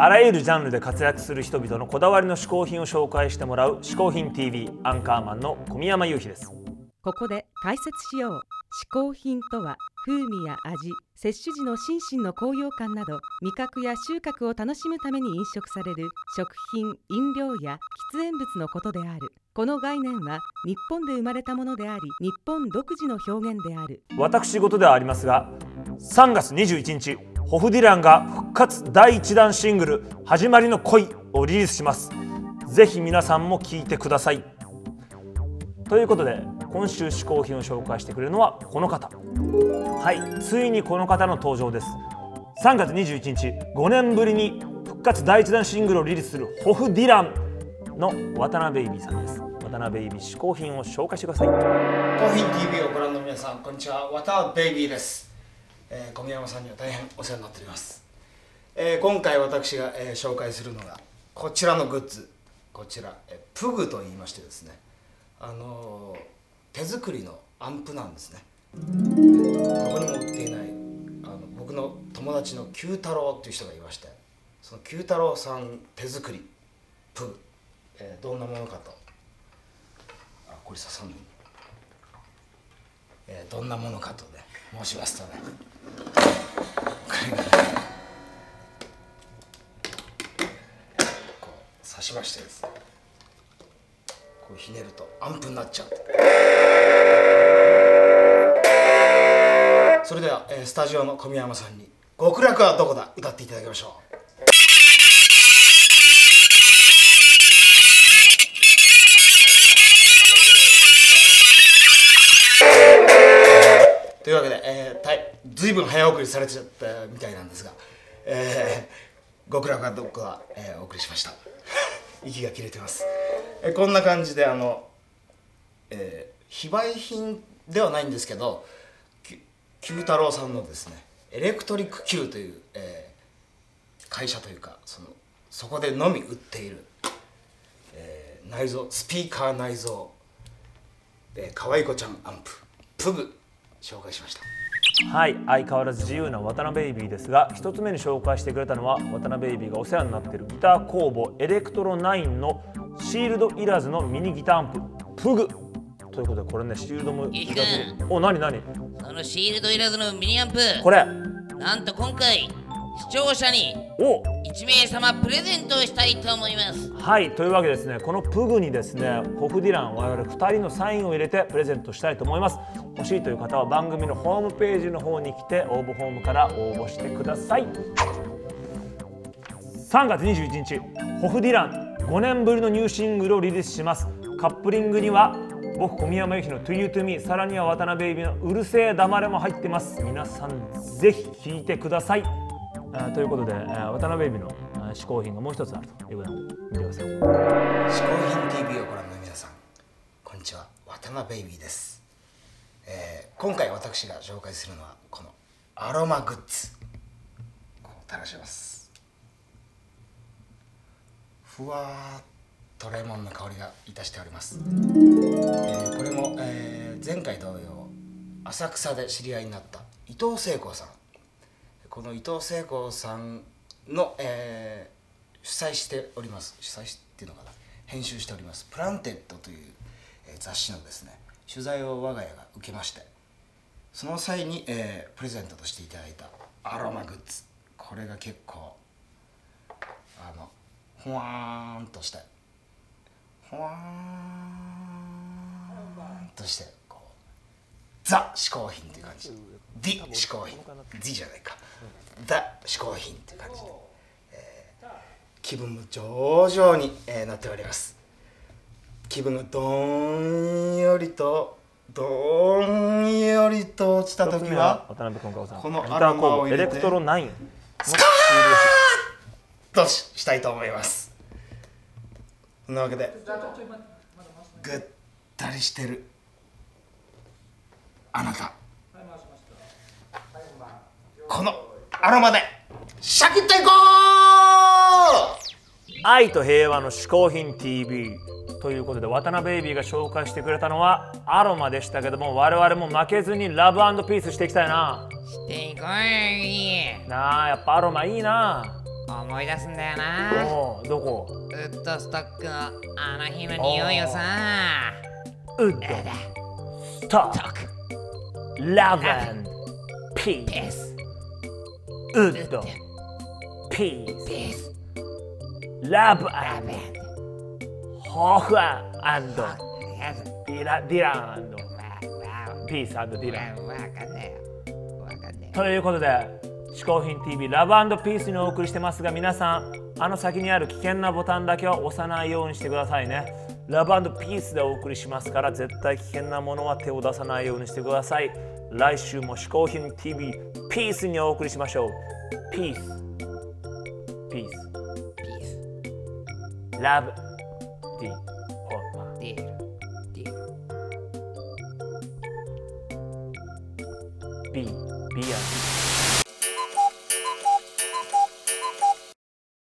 あらゆるジャンルで活躍する人々のこだわりの嗜好品を紹介してもらう「嗜好品 TV」アンカーマンの小宮山雄飛です。ここで解説しよう。嗜好品とは風味や味摂取時の心身の高揚感など味覚や収穫を楽しむために飲食される食品飲料や喫煙物のことである。この概念は日本で生まれたものであり日本独自の表現である。私事ではありますが3月21日ホフディランが復活第1弾シングル「始まりの恋」をリリースします。ぜひ皆さんも聴いてください。ということで今週嗜好品を紹介してくれるのはこの方。はいついにこの方の登場です。3月21日5年ぶりに復活第1弾シングルをリリースするホフディランの渡辺ベイビーさんです。渡辺ベイビー嗜好品を紹介してください。コーヒー TV をご覧の皆さんこんにちは。渡辺ベイビーです、えー小宮山さんには大変お世話になっております、えー今回私が、えー紹介するのがこちらのグッズ。こちら、えープグと言いましてですね。あの手作りのアンプなんですね、えーとどこにも売っていないあの僕の友達の九太郎っていう人がいましてその九太郎さん手作りプグ、えどんなものかと。あこれ刺さんのえどんなものかとね申しますとね。こう刺しましてですね。こうひねるとアンプになっちゃう。それでは、えースタジオの小宮山さんに「極楽はどこだ?」歌っていただきましょう。というわけで、えー、たいずいぶん早送りされちゃったみたいなんですが、えー、極楽はどこか、えーお送りしました。息が切れてます、えーこんな感じであの、えー非売品ではないんですけど九太郎さんのですねエレクトリック Q という、えー会社というかそのそこでのみ売っている、えー内蔵スピーカー内蔵えー、可愛い子ちゃんアンププグ紹介しました。はい相変わらず自由なワタナベイビーですが一つ目に紹介してくれたのはワタナベイビーがお世話になっているギター工房エレクトロ9のシールドいらずのミニギターアンププグ。ということでこれねシールドもいらずお何何？そのシールドいらずのミニアンプ。これ。なんと今回視聴者にお1名様プレゼントをしたいと思います。はいというわけですねこのプグにですねホフディラン我々2人のサインを入れてプレゼントしたいと思います。欲しいという方は番組のホームページの方に来て応募フォームから応募してください。3月21日ホフディラン5年ぶりのニューシングルをリリースします。カップリングには僕小宮山由紀の To You To Me さらには渡辺ベイビーのうるせえ黙れも入ってます。皆さんぜひ聴いてください。あということで、あ渡辺ベイビのあ嗜好品がもう一つあるということで見てください嗜好品 TV をご覧の皆さんこんにちは。渡辺ベイビです、えー今回私が紹介するのはこのアロマグッズ。こう垂らします。ふわっとレモンの香りがいたしております、えーこれも、えー前回同様浅草で知り合いになった伊藤聖子さん。この伊藤聖子さんの、えー主催しております。主催しっていうのかな。編集しております「プランテッド」という、えー雑誌のですね取材を我が家が受けましてその際に、えープレゼントとしていただいたアロマグッズ。これが結構あのほわーんとして。ほわーんとして。ザ嗜好品っていう感じ。ディ嗜好品。ディじゃないか。ザ嗜好品っていう感じ。で、えー気分も上々に、えーなっております。気分がどんよりとどんよりと落ちた時は渡辺君さん。このアロマを入れてレクトロ9スカーッとししたいと思います。そんなわけでぐったりしてるあなた。このアロマでシャキッといこう！愛と平和の嗜好品 TV ということで渡辺ベイビーが紹介してくれたのはアロマでしたけども我々も負けずにラブピースしていきたいな。していこいなあやっぱアロマいいな。思い出すんだよな。おおどこ？ウッドストックのあの日の匂いをさ。ウッド。ストックラブピースウッドピースラブホフアンドディラディランピースディランわかんねえよわかんねということで「嗜好品 TV ラブピース」にお送りしてますが皆さんあの先にある危険なボタンだけは押さないようにしてくださいねラブピースでお送りしますから絶対危険なものは手を出さないようにしてください。来週も嗜好品 TV ピースにお送りしましょう。ピースピースえピースラブディホッディディビービア